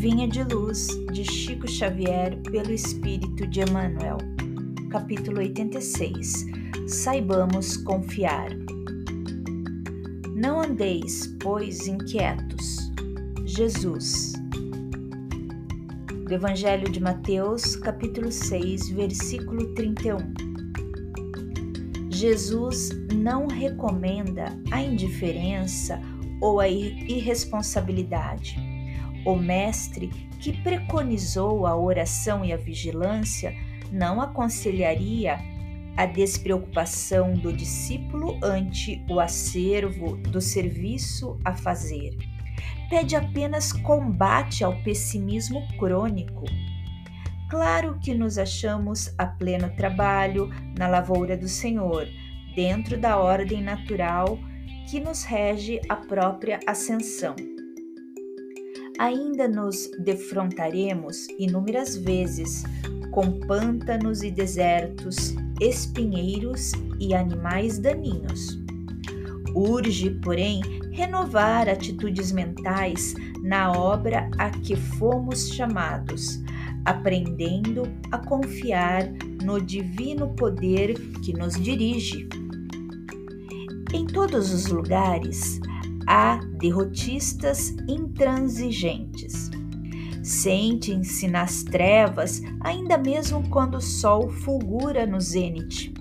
Vinha de Luz, de Chico Xavier, pelo Espírito de Emmanuel. Capítulo 86 Saibamos confiar. Não andeis, pois, inquietos. Jesus. Do Evangelho de Mateus, capítulo 6, versículo 31. Jesus não recomenda a indiferença ou a irresponsabilidade o mestre que preconizou a oração e a vigilância não aconselharia a despreocupação do discípulo ante o acervo do serviço a fazer. Pede apenas combate ao pessimismo crônico. Claro que nos achamos a pleno trabalho na lavoura do Senhor, dentro da ordem natural que nos rege a própria ascensão ainda nos defrontaremos inúmeras vezes com pântanos e desertos, espinheiros e animais daninhos. Urge, porém, renovar atitudes mentais na obra a que fomos chamados, aprendendo a confiar no divino poder que nos dirige. Em todos os lugares, há derrotistas intransigentes. Sentem-se nas trevas, ainda mesmo quando o sol fulgura no zênite.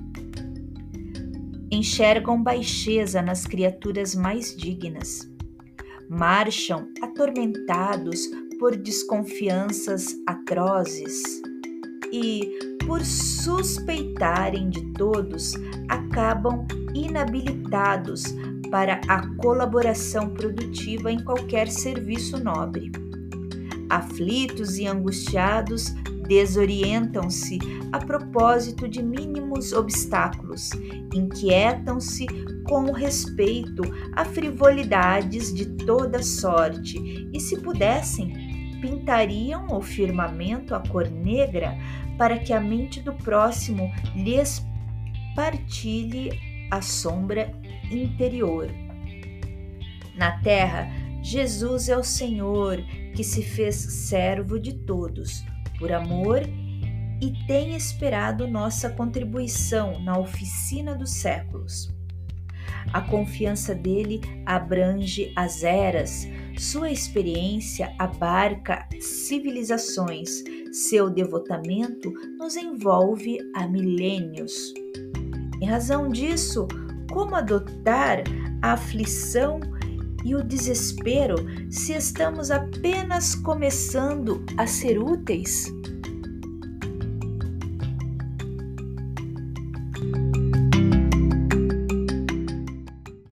Enxergam baixeza nas criaturas mais dignas. Marcham atormentados por desconfianças atrozes e, por suspeitarem de todos, acabam inabilitados para a colaboração produtiva em qualquer serviço nobre. Aflitos e angustiados, desorientam-se a propósito de mínimos obstáculos, inquietam-se com respeito a frivolidades de toda sorte e, se pudessem, pintariam o firmamento a cor negra para que a mente do próximo lhes partilhe a sombra interior. Na terra, Jesus é o Senhor que se fez servo de todos, por amor e tem esperado nossa contribuição na oficina dos séculos. A confiança dele abrange as eras, sua experiência abarca civilizações, seu devotamento nos envolve há milênios. Em razão disso, como adotar a aflição e o desespero se estamos apenas começando a ser úteis?